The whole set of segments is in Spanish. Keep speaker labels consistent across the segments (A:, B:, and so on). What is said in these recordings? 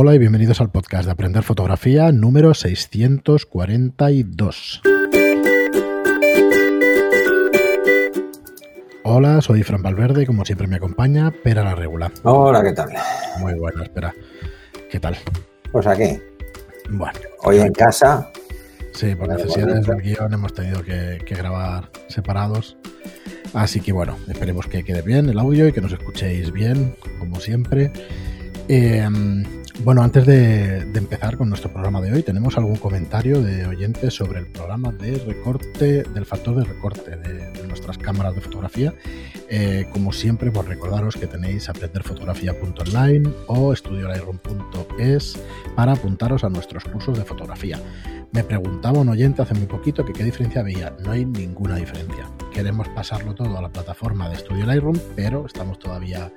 A: Hola y bienvenidos al podcast de Aprender Fotografía número 642. Hola, soy Fran Valverde y como siempre me acompaña Pera la Regula.
B: Hola, ¿qué tal?
A: Muy bueno, espera. ¿Qué tal?
B: Pues aquí.
A: Bueno.
B: Hoy en casa.
A: Sí, por necesidades del guion hemos tenido que, que grabar separados. Así que bueno, esperemos que quede bien el audio y que nos escuchéis bien, como siempre. Eh, bueno, antes de, empezar con nuestro programa de hoy, tenemos algún comentario de oyentes sobre el programa de recorte, del factor de recorte de, de nuestras cámaras de fotografía. Eh, como siempre, pues recordaros que tenéis aprenderfotografía.online o estudiolightroom.es para apuntaros a nuestros cursos de fotografía. Me preguntaba un oyente hace muy poquito que qué diferencia había. No hay ninguna diferencia. Queremos pasarlo todo a la plataforma de Studio Lightroom, pero estamos todavía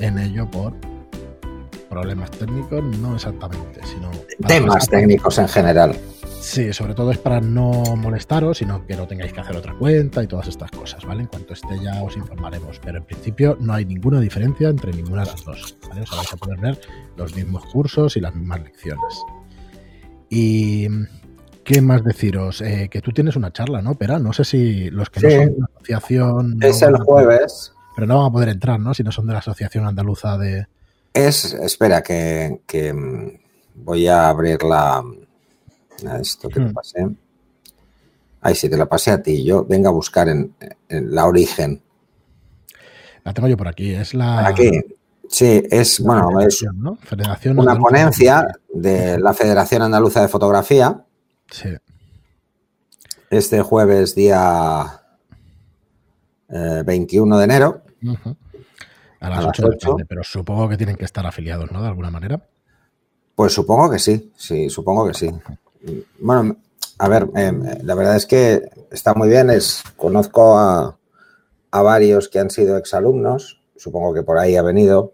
A: en ello por problemas técnicos, no exactamente, sino...
B: Temas técnicos en general.
A: Sí, sobre todo es para no molestaros, sino que no tengáis que hacer otra cuenta y todas estas cosas, ¿vale? En cuanto esté ya os informaremos, pero en principio no hay ninguna diferencia entre ninguna de las dos, ¿vale? O sea, vais a poder ver los mismos cursos y las mismas lecciones. Y ¿Qué más deciros? Eh, que tú tienes una charla, ¿no? Pero no sé si los que
B: sí.
A: no son de la asociación.
B: Es
A: no
B: el jueves.
A: Pero no van a poder entrar, ¿no? Si no son de la Asociación Andaluza de.
B: Es, espera, que, que voy a abrir la. Esto que hmm. te pasé. Ay, sí, te la pasé a ti. Yo venga a buscar en, en la origen.
A: La tengo yo por aquí. Es la.
B: Aquí. Sí, es, bueno, es
A: ¿no? Federación
B: una
A: Andaluza
B: ponencia de la Federación Andaluza de Fotografía.
A: Sí.
B: Este jueves, día eh, 21 de enero.
A: Uh -huh. A las,
B: A las
A: 8 de la
B: 8.
A: tarde, pero supongo que tienen que estar afiliados, ¿no? De alguna manera.
B: Pues supongo que sí, sí, supongo que sí. Bueno, a ver, eh, la verdad es que está muy bien. Es, conozco a, a varios que han sido exalumnos, supongo que por ahí ha venido,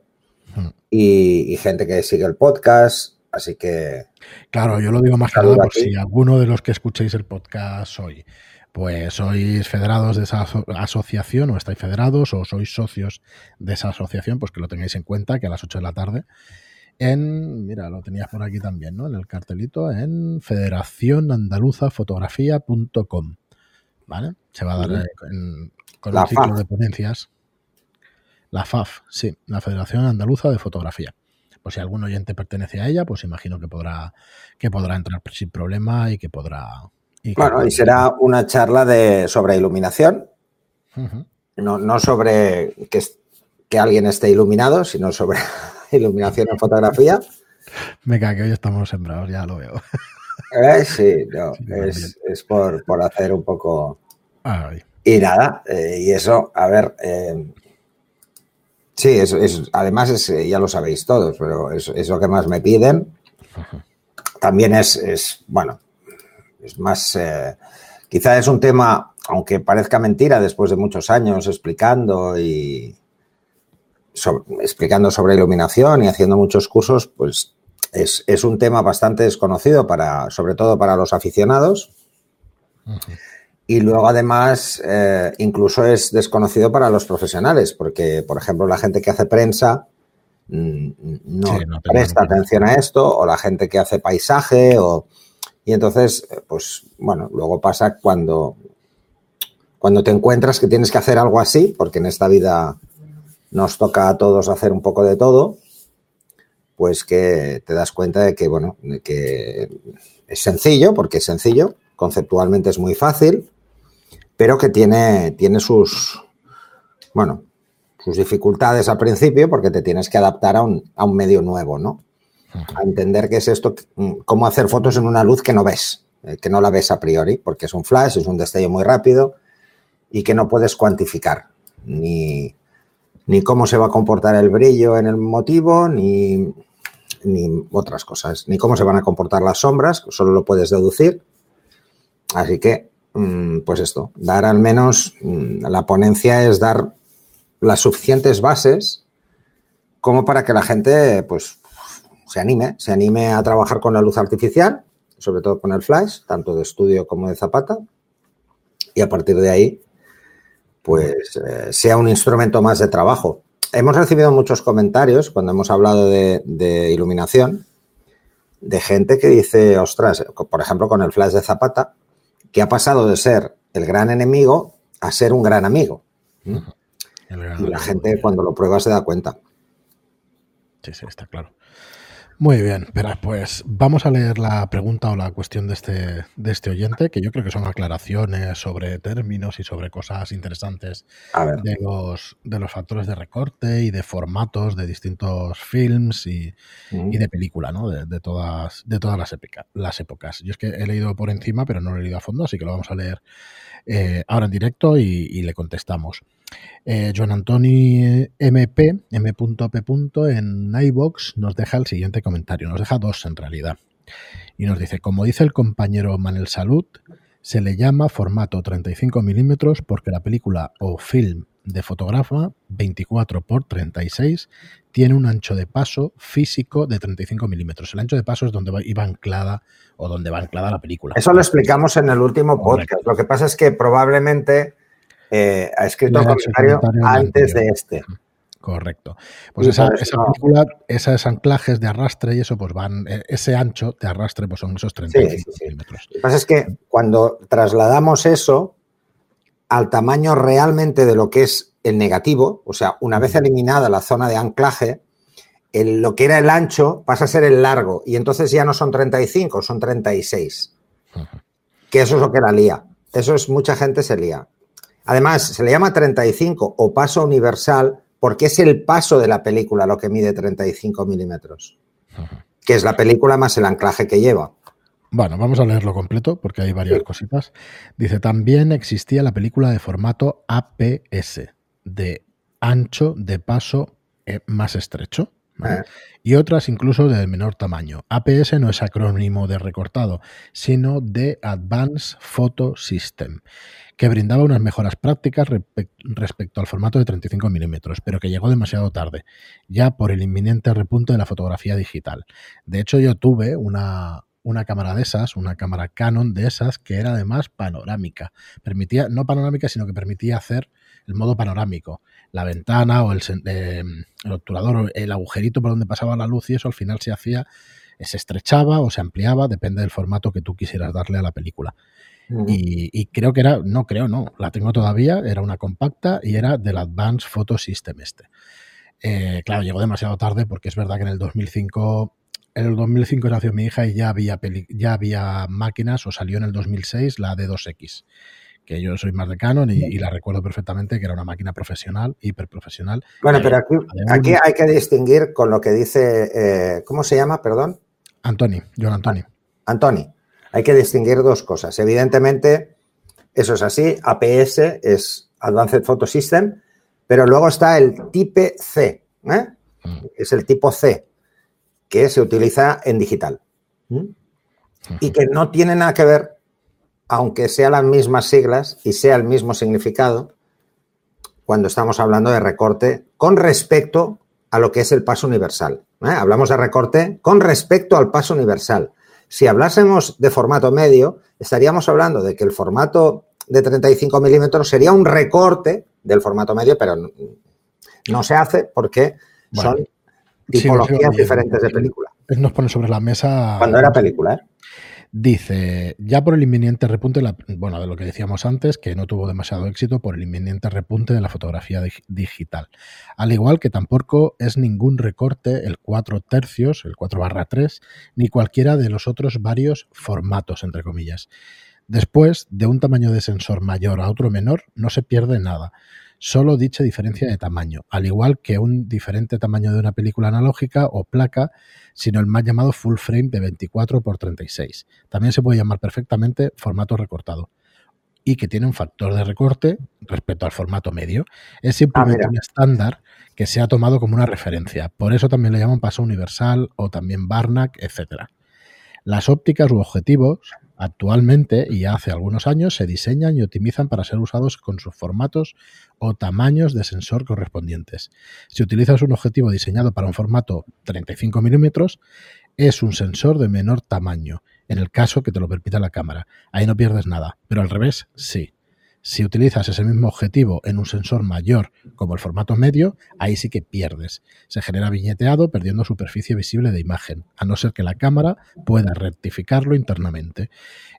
B: y, y gente que sigue el podcast, así que
A: Claro, yo lo digo más que nada por si alguno de los que escuchéis el podcast hoy, pues sois federados de esa aso- asociación o estáis federados o sois socios de esa asociación, pues que lo tengáis en cuenta que a las 8 de la tarde en, mira, lo tenías por aquí también, ¿no? En el cartelito, en federacionandaluzafotografía.com, ¿vale? Se va a dar en- con
B: La
A: un ciclo
B: FAF.
A: de ponencias. La FAF, sí, la Federación Andaluza de Fotografía. Pues si algún oyente pertenece a ella, pues imagino que podrá, que podrá entrar sin problema y que podrá. y que
B: bueno,
A: podrá-
B: y será una charla de, sobre iluminación, no, no sobre que, que alguien esté iluminado, sino sobre iluminación en fotografía.
A: Me cae que hoy estamos sembrados, ya lo veo.
B: Eh, sí, no,
A: Sí,
B: es, es por, por hacer un poco...
A: Ay,
B: Y nada, eh, y eso, a ver, eh, sí, es, es- además es, eh, ya lo sabéis todos, pero es, es lo que más me piden. También es, es, bueno, es más, eh, quizá es un tema, aunque parezca mentira, después de muchos años explicando y so- explicando sobre iluminación y haciendo muchos cursos, pues es, es un tema bastante desconocido para, sobre todo para los aficionados.
A: ujú.
B: Y luego, además, eh, incluso es desconocido para los profesionales, porque, por ejemplo, la gente que hace prensa mm, no,
A: Sí, no
B: presta atención a esto, o la gente que hace paisaje, o... y entonces, eh, pues, bueno, luego pasa cuando, cuando te encuentras que tienes que hacer algo así, porque en esta vida nos toca a todos hacer un poco de todo, pues que te das cuenta de que, bueno, de que es sencillo, porque es sencillo, conceptualmente es muy fácil, pero que tiene, tiene sus, bueno, sus dificultades al principio porque te tienes que adaptar a un, a un medio nuevo, ¿no? A entender qué es esto, cómo hacer fotos en una luz que no ves, eh, que no la ves a priori, porque es un flash, es un destello muy rápido y que no puedes cuantificar ni, ni cómo se va a comportar el brillo en el motivo, ni, ni otras cosas, ni cómo se van a comportar las sombras, solo lo puedes deducir. Así que, mm, pues esto, dar al menos, mm, la ponencia es dar las suficientes bases como para que la gente, pues, se anime, se anime a trabajar con la luz artificial, sobre todo con el flash, tanto de estudio como de zapata, y a partir de ahí, pues, eh, sea un instrumento más de trabajo. Hemos recibido muchos comentarios cuando hemos hablado de, de iluminación de gente que dice, ostras, por ejemplo, con el flash de Zapata, que ha pasado de ser el gran enemigo a ser un gran amigo. Y la gente cuando lo prueba se da cuenta.
A: Sí, sí, está claro. Muy bien, pero pues vamos a leer la pregunta o la cuestión de este, de este oyente, que yo creo que son aclaraciones sobre términos y sobre cosas interesantes de los, de los factores de recorte y de formatos de distintos films y, de película, ¿no? De, todas, de todas las, las épocas. Yo es que he leído por encima, pero no lo he leído a fondo, así que lo vamos a leer eh, ahora en directo y, le contestamos. Eh, Joan Antoni MP, M.P. en iBox nos deja el siguiente comentario, nos deja dos en realidad. Y nos dice, como dice el compañero Manel Salud, se le llama formato 35 milímetros porque la película o film de fotógrafa 24 por 36 tiene un ancho de paso físico de 35 milímetros. El ancho de paso es donde iba anclada o donde va anclada la película.
B: Eso lo explicamos en el último podcast. Lo que pasa es que probablemente eh, ha escrito un comentario, antes de este.
A: Correcto. Pues esa, película, esos anclajes de arrastre y eso, pues van, eh, ese ancho de arrastre, pues son esos 35 milímetros.
B: Lo que pasa es que cuando trasladamos eso al tamaño realmente de lo que es el negativo, o sea, una vez eliminada la zona de anclaje, lo que era el ancho pasa a ser el largo y entonces ya no son 35, son 36. Que eso es lo que la lía. Eso es, mucha gente se lía. Además, se le llama 35 o paso universal porque es el paso de la película lo que mide 35 milímetros, que es la película más el anclaje que lleva.
A: Bueno, vamos a leerlo completo porque hay varias cositas. Dice, también existía la película de formato APS, de ancho de paso eh, más estrecho. Y otras incluso de menor tamaño. APS no es acrónimo de recortado, sino de Advanced Photo System, que brindaba unas mejoras prácticas respecto al formato de 35 milímetros, pero que llegó demasiado tarde, ya por el inminente repunte de la fotografía digital. De hecho, yo tuve una, una cámara de esas, una cámara Canon de esas, que era además panorámica. Permitía, no panorámica, sino que permitía hacer el modo panorámico. La ventana o el, eh, el obturador, el agujerito por donde pasaba la luz y eso al final se hacía, se estrechaba o se ampliaba, depende del formato que tú quisieras darle a la película. Y, creo que era, no creo, no, la tengo todavía, era una compacta y era del Advanced Photo System este. Eh, claro, llegó demasiado tarde porque es verdad que en el 2005 en el 2005 nació mi hija y ya había, ya había máquinas, o salió en el 2006 la D2X, que yo soy más de Canon y, la recuerdo perfectamente, que era una máquina profesional, hiperprofesional.
B: Bueno, pero aquí, aquí hay que distinguir con lo que dice, eh, ¿cómo se llama, perdón?
A: Antoni, John Antoni.
B: Antoni, hay que distinguir dos cosas. Evidentemente, eso es así, APS es Advanced Photo System, pero luego está el Type C, ¿eh? Mm. es el tipo C, que se utiliza en digital. Y que no tiene nada que ver, aunque sean las mismas siglas y sea el mismo significado, cuando estamos hablando de recorte con respecto a lo que es el paso universal. ¿eh? Hablamos de recorte con respecto al paso universal. Si hablásemos de formato medio, estaríamos hablando de que el formato de 35 milímetros sería un recorte del formato medio, pero no, se hace porque son tipologías diferentes de película.
A: Nos pone sobre la mesa.
B: Cuando era película, ¿eh?
A: Dice, ya por el inminente repunte, bueno, de lo que decíamos antes, que no tuvo demasiado éxito por el inminente repunte de la fotografía digital. Al igual que tampoco es ningún recorte el 4 tercios, el 4 barra 3, ni cualquiera de los otros varios formatos, entre comillas. Después, de un tamaño de sensor mayor a otro menor, no se pierde nada solo dicha diferencia de tamaño, al igual que un diferente tamaño de una película analógica o placa, sino el más llamado full frame de 24 x 36. También se puede llamar perfectamente formato recortado y que tiene un factor de recorte respecto al formato medio. Es simplemente ah, un estándar que se ha tomado como una referencia. Por eso también le llaman paso universal o también Barnack, etc. Las ópticas u objetivos Actualmente y hace algunos años se diseñan y optimizan para ser usados con sus formatos o tamaños de sensor correspondientes. Si utilizas un objetivo diseñado para un formato 35 milímetros, es un sensor de menor tamaño, en el caso que te lo permita la cámara. Ahí no pierdes nada, pero al revés, sí. Si utilizas ese mismo objetivo en un sensor mayor como el formato medio, ahí sí que pierdes. Se genera viñeteado perdiendo superficie visible de imagen, a no ser que la cámara pueda rectificarlo internamente.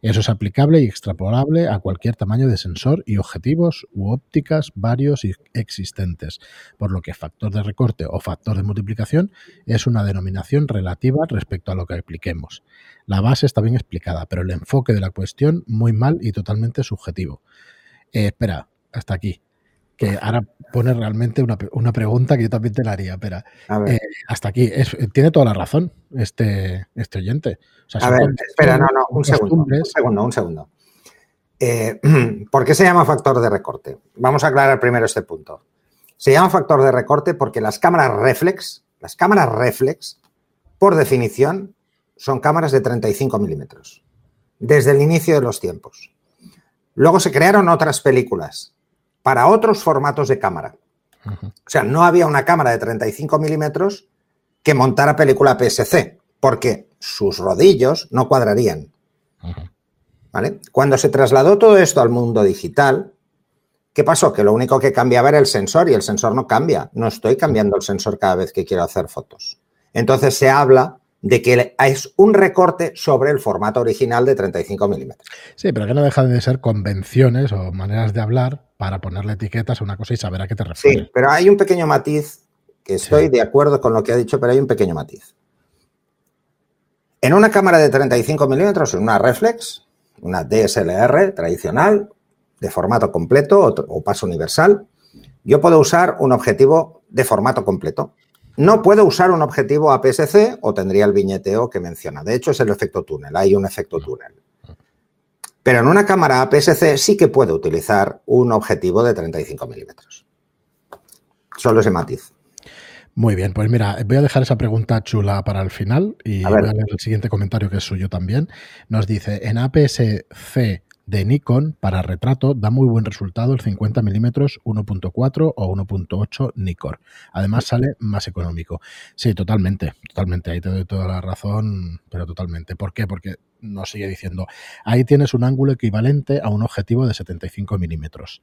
A: Eso es aplicable y extrapolable a cualquier tamaño de sensor y objetivos u ópticas varios y existentes, por lo que factor de recorte o factor de multiplicación es una denominación relativa respecto a lo que apliquemos. La base está bien explicada, pero el enfoque de la cuestión muy mal y totalmente subjetivo. Eh, espera, hasta aquí. Que ahora pone realmente una, una, pregunta que yo también te la haría. Espera, eh, hasta aquí. Es, tiene toda la razón este, este oyente.
B: O sea, a ver, espera, no, no, un segundo. Un segundo, un segundo. Eh, ¿Por qué se llama factor de recorte? Vamos a aclarar primero este punto. Se llama factor de recorte porque las cámaras reflex, las cámaras reflex, por definición, son cámaras de 35 milímetros, desde el inicio de los tiempos. Luego se crearon otras películas para otros formatos de cámara. O sea, no había una cámara de 35 milímetros que montara película PSC, porque sus rodillos no cuadrarían. ¿Vale? Cuando se trasladó todo esto al mundo digital, ¿qué pasó? Que lo único que cambiaba era el sensor y el sensor no cambia. No estoy cambiando el sensor cada vez que quiero hacer fotos. Entonces se habla de que es un recorte sobre el formato original de 35 milímetros.
A: Sí, pero que no dejan de ser convenciones o maneras de hablar para ponerle etiquetas a una cosa y saber a qué te refieres.
B: Sí, pero hay un pequeño matiz, que estoy de acuerdo con lo que ha dicho, pero hay un pequeño matiz. En una cámara de 35 milímetros, en una reflex, una DSLR tradicional, de formato completo o paso universal, yo puedo usar un objetivo de formato completo. No puedo usar un objetivo APS-C o tendría el viñeteo que menciona. De hecho, es el efecto túnel. Hay un efecto túnel. Pero en una cámara APS-C sí que puedo utilizar un objetivo de 35 milímetros. Solo ese matiz.
A: Muy bien, pues mira, voy a dejar esa pregunta chula para el final y voy a leer el siguiente comentario que es suyo también. Nos dice, en APS-C de Nikon para retrato da muy buen resultado el 50 mm 1.4 o 1.8 Nikon. Además sale más económico. Sí, totalmente, totalmente. Ahí te doy toda la razón, pero totalmente. ¿Por qué? Porque nos sigue diciendo, ahí tienes un ángulo equivalente a un objetivo de 75 milímetros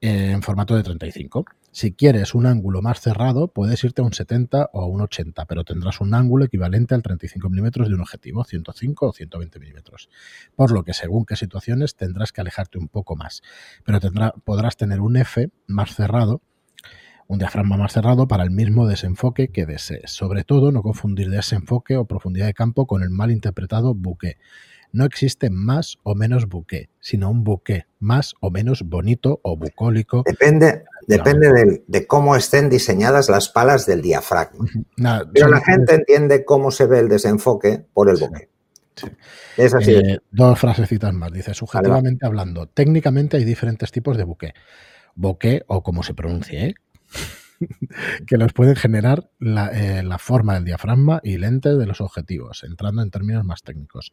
A: en formato de 35. Si quieres un ángulo más cerrado, puedes irte a un 70 o a un 80, pero tendrás un ángulo equivalente al 35 milímetros de un objetivo, 105 o 120 milímetros. Por lo que, según qué situaciones, tendrás que alejarte un poco más. Pero podrás tener un F más cerrado, un diafragma más cerrado para el mismo desenfoque que desees. Sobre todo, no confundir desenfoque o profundidad de campo con el mal interpretado bouquet no existe más o menos buque, sino un buque más o menos bonito o bucólico.
B: Depende, depende de, cómo estén diseñadas las palas del diafragma. Pero la gente entiende cómo se ve el desenfoque por el buque.
A: Es así. Eh, dos frasecitas más. Dice, subjetivamente hablando, técnicamente hay diferentes tipos de buque. Buque, o como se pronuncie, ¿eh? que los pueden generar eh, la, forma del diafragma y lente de los objetivos, entrando en términos más técnicos.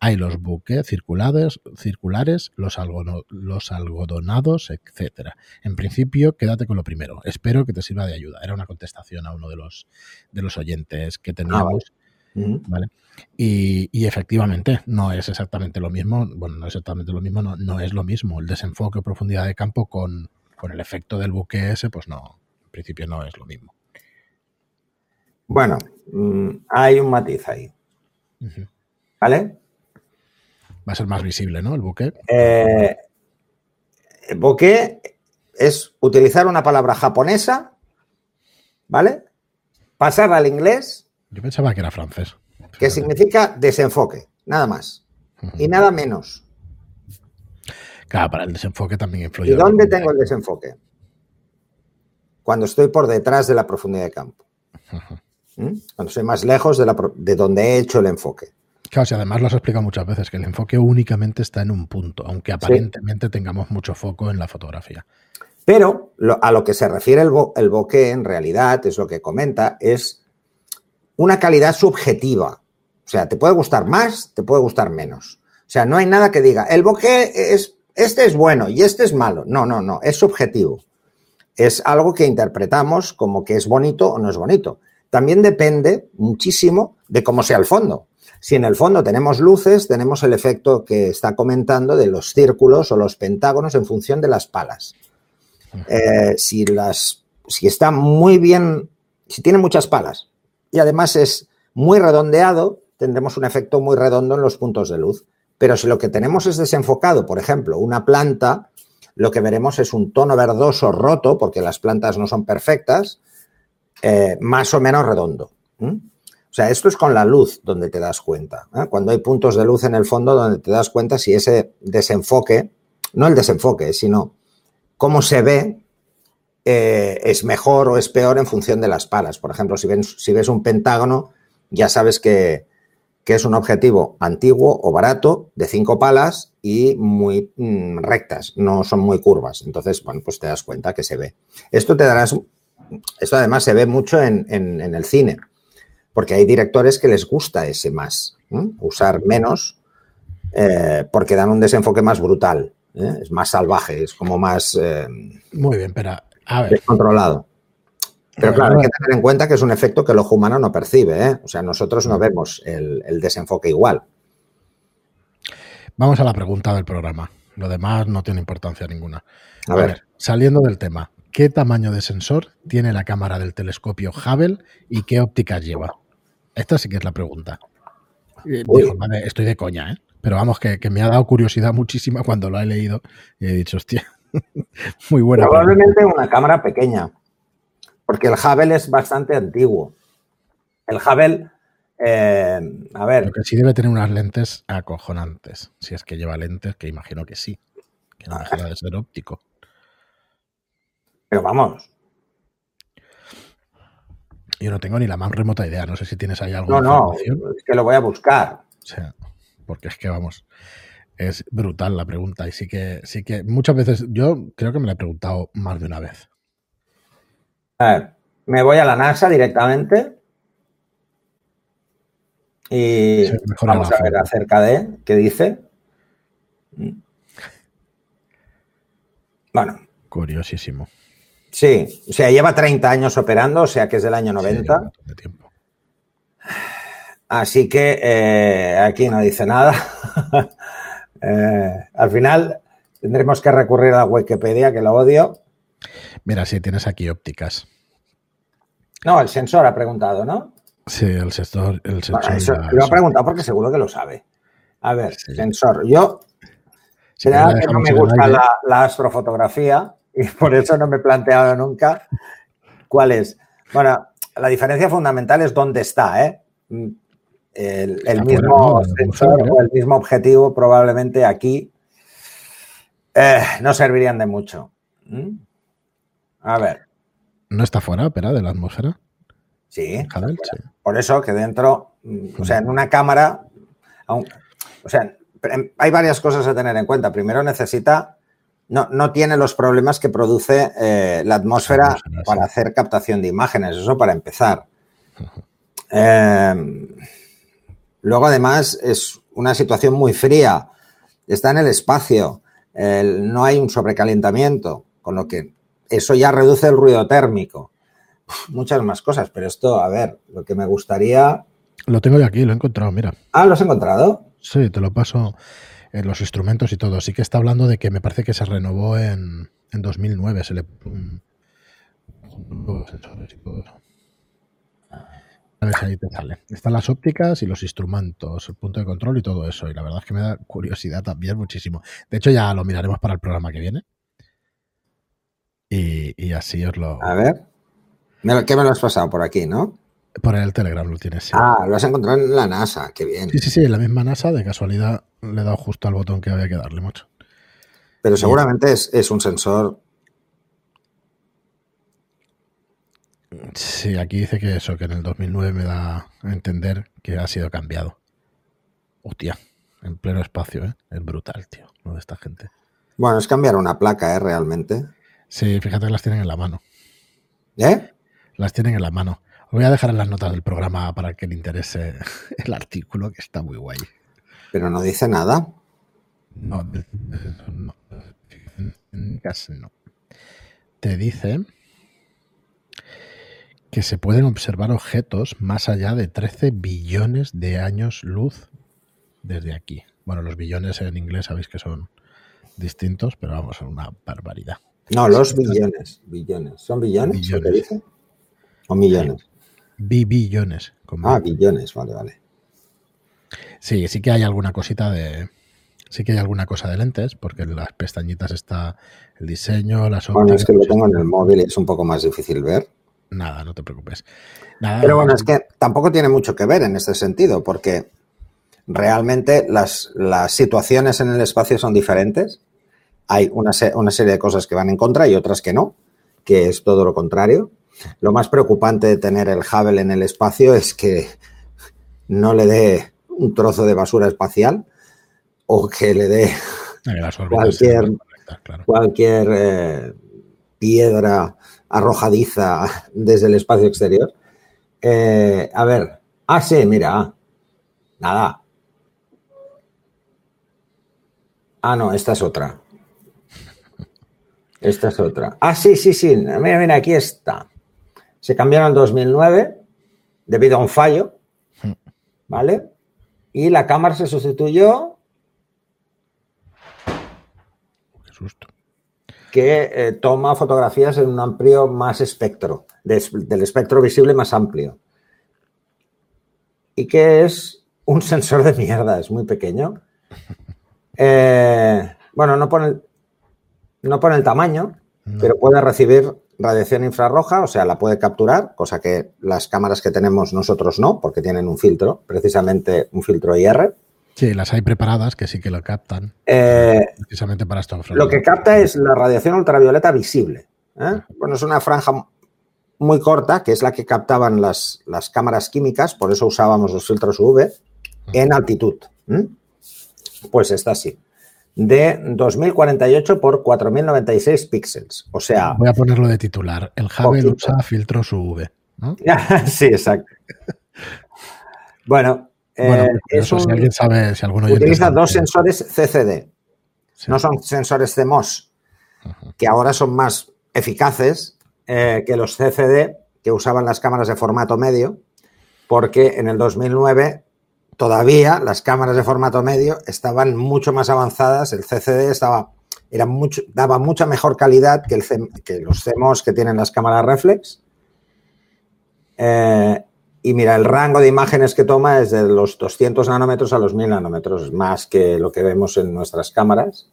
A: Hay los buques circulares, circulares los, los algodonados, etcétera. En principio, quédate con lo primero. Espero que te sirva de ayuda. Era una contestación a uno de los, de los oyentes que teníamos. Ah, y, efectivamente, no es exactamente lo mismo, bueno, no es exactamente lo mismo, no, no es lo mismo. El desenfoque o profundidad de campo con, con el efecto del buque ese, pues no, principio no es lo mismo.
B: Bueno, mm, hay un matiz ahí. ¿Vale?
A: Va a ser más visible, ¿no? El buque.
B: Eh, el buque es utilizar una palabra japonesa, ¿vale? Pasar al inglés.
A: Yo pensaba que era francés.
B: Que significa desenfoque, nada más. Y nada menos.
A: Claro, para el desenfoque también influye.
B: ¿Y dónde tengo el desenfoque? Cuando estoy por detrás de la profundidad de campo. ¿Mm? Cuando estoy más lejos de, donde he hecho el enfoque.
A: Claro, si además lo has explicado muchas veces, que el enfoque únicamente está en un punto, aunque aparentemente tengamos mucho foco en la fotografía.
B: Pero a lo que se refiere el, el bokeh, en realidad, es lo que comenta, es una calidad subjetiva. O sea, te puede gustar más, te puede gustar menos. O sea, no hay nada que diga, el bokeh es, este es bueno y este es malo. No, no, no, es subjetivo es algo que interpretamos como que es bonito o no es bonito. también depende muchísimo de cómo sea el fondo. Si en el fondo tenemos luces, tenemos el efecto que está comentando de los círculos o los pentágonos en función de las palas. Eh, si, las, si está muy bien, si tiene muchas palas y además es muy redondeado, tendremos un efecto muy redondo en los puntos de luz. Pero si lo que tenemos es desenfocado, por ejemplo, una planta, lo que veremos es un tono verdoso roto, porque las plantas no son perfectas, eh, más o menos redondo. O sea, esto es con la luz donde te das cuenta. ¿eh? Cuando hay puntos de luz en el fondo donde te das cuenta si ese desenfoque, no el desenfoque, sino cómo se ve, eh, es mejor o es peor en función de las palas. Por ejemplo, si, si ves un pentágono, ya sabes que, es un objetivo antiguo o barato de cinco palas y muy mm, rectas, no son muy curvas. Entonces, bueno, pues te das cuenta que se ve. Esto te darás, esto además se ve mucho en el cine porque hay directores que les gusta ese más, usar menos, eh, porque dan un desenfoque más brutal, ¿eh? es más salvaje, es como más...
A: Eh, Muy bien, pero a ver.
B: Descontrolado. Pero claro, hay que tener en cuenta que es un efecto que el ojo humano no percibe, o sea, nosotros no vemos el, desenfoque igual.
A: Vamos a la pregunta del programa. Lo demás no tiene importancia ninguna. A, ver, saliendo del tema, ¿qué tamaño de sensor tiene la cámara del telescopio Hubble y qué ópticas lleva? Esta sí que es la pregunta. Eh, estoy de coña, ¿eh? Pero vamos, que, me ha dado curiosidad muchísima cuando lo he leído y he dicho, hostia, muy buena.
B: Probablemente una cámara pequeña, porque el Hubble es bastante antiguo. El Hubble, eh, a ver.
A: Lo que sí debe tener unas lentes acojonantes, si es que lleva lentes, que imagino que sí, que no deja de ser óptico.
B: Pero vamos,
A: yo no tengo ni la más remota idea. No sé si tienes ahí algo.
B: No, no, es que lo voy a buscar.
A: O sea, porque es que vamos, es brutal la pregunta. Y sí que, sí que muchas veces, yo creo que me la he preguntado más de una vez.
B: A ver, me voy a la NASA directamente. Y vamos a ver acerca de qué dice. Bueno.
A: Curiosísimo.
B: Sí, o sea, lleva 30 años operando, o sea que es del año 90. Así que eh, aquí no dice nada. Eh, al final tendremos que recurrir a la Wikipedia, que lo odio.
A: Mira, sí, tienes aquí ópticas.
B: No, el sensor ha preguntado, ¿no?
A: Sí, el sensor. El sensor
B: lo ha preguntado porque seguro que lo sabe. A ver, sensor. Yo. será que no me gusta la astrofotografía y por eso no me he planteado nunca cuál es. Bueno, la diferencia fundamental es dónde está, ¿eh? El, mismo sensor o el mismo objetivo probablemente aquí eh, no servirían de mucho. ¿Mm? A ver.
A: ¿No está fuera, pero de la atmósfera?
B: Sí, Por eso que dentro, o sea, en una cámara, o sea, hay varias cosas a tener en cuenta. Primero necesita no, no tiene los problemas que produce eh, la atmósfera para hacer captación de imágenes, eso para empezar. Em, luego, además, es una situación muy fría, está en el espacio, no hay un sobrecalentamiento, con lo que eso ya reduce el ruido térmico. muchas más cosas, pero esto, a ver, lo que me gustaría...
A: Lo tengo de aquí, lo he encontrado, mira.
B: Ah, ¿lo has encontrado?
A: Sí, te lo paso en los instrumentos y todo. Sí que está hablando de que me parece que se renovó en, en 2009. Se le. A ver si ahí te sale. Están las ópticas y los instrumentos, el punto de control y todo eso. Y la verdad es que me da curiosidad también muchísimo. De hecho, ya lo miraremos para el programa que viene. Y, y así os lo.
B: A ver. ¿Qué me lo has pasado por aquí, no?
A: Por el Telegram lo tienes.
B: Ah, lo has encontrado en la NASA, qué bien.
A: Sí, sí, sí, en la misma NASA, de casualidad le he dado justo al botón que había que darle mucho.
B: Pero seguramente es, un sensor.
A: Sí, aquí dice que eso, que en el 2009 me da a entender que ha sido cambiado. Hostia, en pleno espacio, ¿eh? Es brutal, tío, lo de esta gente.
B: Bueno, es cambiar una placa, ¿eh? Realmente.
A: Sí, fíjate que las tienen en la mano.
B: ¿Eh?
A: Las tienen en la mano. Os voy a dejar en las notas del programa para que le interese el artículo, que está muy guay.
B: Pero no dice nada.
A: No, no, casi no. Te dice que se pueden observar objetos más allá de 13 billones de años luz desde aquí. Bueno, los billones en inglés sabéis que son distintos, pero vamos, son una barbaridad.
B: No, los billones, billones. ¿Son billones?
A: Billones.
B: dice? ¿O millones?
A: Bi billones.
B: Ah, billones, vale, vale.
A: Sí, sí que hay alguna cosita de. Sí que hay alguna cosa de lentes, porque en las pestañitas está el diseño, las
B: Bueno, es que lo
A: ópticas,
B: tengo en el móvil y es un poco más difícil ver.
A: Nada, no te preocupes. Nada,
B: Pero bueno, es que tampoco tiene mucho que ver en este sentido, porque realmente las, las situaciones en el espacio son diferentes. Hay una, se- una serie de cosas que van en contra y otras que no, que es todo lo contrario. Lo más preocupante de tener el Hubble en el espacio es que no le dé un trozo de basura espacial o que le dé
A: claro.
B: cualquier eh, piedra arrojadiza desde el espacio exterior. Eh, a ver, ah, sí, mira, nada. Ah, no, esta es otra. Esta es otra. Ah, sí, sí, sí, mira, mira, aquí está. Se cambiaron en 2009 debido a un fallo, ¿vale? Y la cámara se sustituyó
A: Qué susto.
B: que eh, toma fotografías en un amplio más espectro, del espectro visible más amplio. Y que es un sensor de mierda, es muy pequeño. Eh, bueno, no pone, no pone el tamaño,
A: No.
B: pero puede recibir radiación infrarroja, o sea, la puede capturar, cosa que las cámaras que tenemos nosotros no, porque tienen un filtro, precisamente un filtro IR.
A: Sí, las hay preparadas que sí que lo captan,
B: Eh,
A: precisamente para esto.
B: Lo que capta es la radiación ultravioleta visible. ¿eh? Bueno, es una franja muy corta, que es la que captaban las, las cámaras químicas, por eso usábamos los filtros UV, en altitud. Pues está así. De 2048 por 4096 píxeles. O sea,
A: Voy a ponerlo de titular. El Hubble usa filtros UV. ¿no?
B: sí, exacto. Bueno,
A: Bueno,
B: eh,
A: pues
B: es
A: eso, si alguien sabe, si alguno
B: utiliza
A: sabe
B: dos sensores CCD.
A: sí.
B: No son sensores CMOS, que ahora son más eficaces eh, que los CCD que usaban las cámaras de formato medio, porque en el 2009 todavía las cámaras de formato medio estaban mucho más avanzadas, el CCD estaba, era mucho, daba mucha mejor calidad que, el que los CMOS que tienen las cámaras reflex. Eh, y mira, el rango de imágenes que toma es de los 200 nanómetros a los 1000 nanómetros, más que lo que vemos en nuestras cámaras.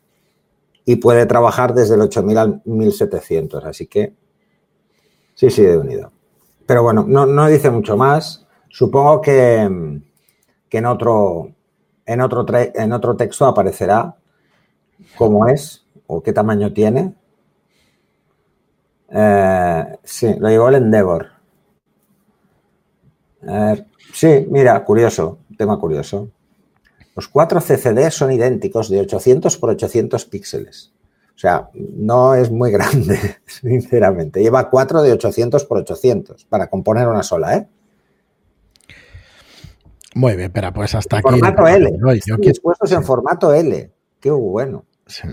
B: Y puede trabajar desde el 8000 al 1700, así que sí, sí, de unido. Pero bueno, no, no dice mucho más. Supongo que, que en, otro, en, otro en otro texto aparecerá cómo es o qué tamaño tiene. Eh, sí, lo llevó el Endeavor. Sí, mira, curioso, tema curioso. Los cuatro CCD son idénticos de 800 por 800 píxeles. O sea, no es muy grande, sinceramente. Lleva cuatro de 800 por 800 para componer una sola, ¿eh?
A: Muy bien, pero pues hasta aquí.
B: Formato L.
A: Hoy, yo
B: Están
A: quiero-
B: dispuestos en formato L. Qué bueno.
A: sí.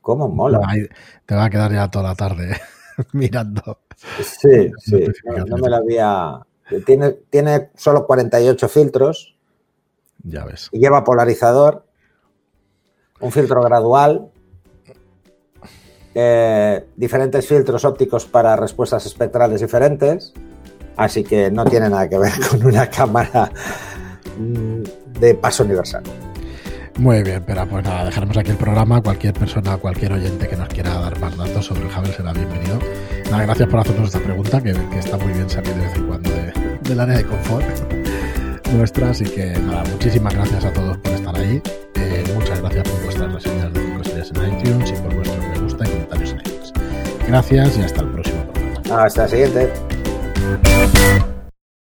B: Cómo mola.
A: Ahí te va a quedar ya toda la tarde mirando.
B: Sí, sí. No me la había. Tiene, tiene solo 48 filtros
A: Ya ves.
B: y lleva polarizador, un filtro gradual, eh, diferentes filtros ópticos para respuestas espectrales diferentes, así que no tiene nada que ver con una cámara mm, de paso universal.
A: Muy bien, pero pues nada, dejaremos aquí el programa. Cualquier persona, cualquier oyente que nos quiera dar más datos sobre el Hubble será bienvenido. Nada, gracias por hacernos esta pregunta, que, que está muy bien salir de vez en cuando de- del área de confort nuestra. Así que nada, muchísimas gracias a todos por estar ahí. Eh, muchas gracias por vuestras reseñas de 5 estrellas en iTunes y por vuestros me gusta y comentarios en iTunes. Gracias y hasta el próximo programa.
B: Hasta el siguiente. Thank you.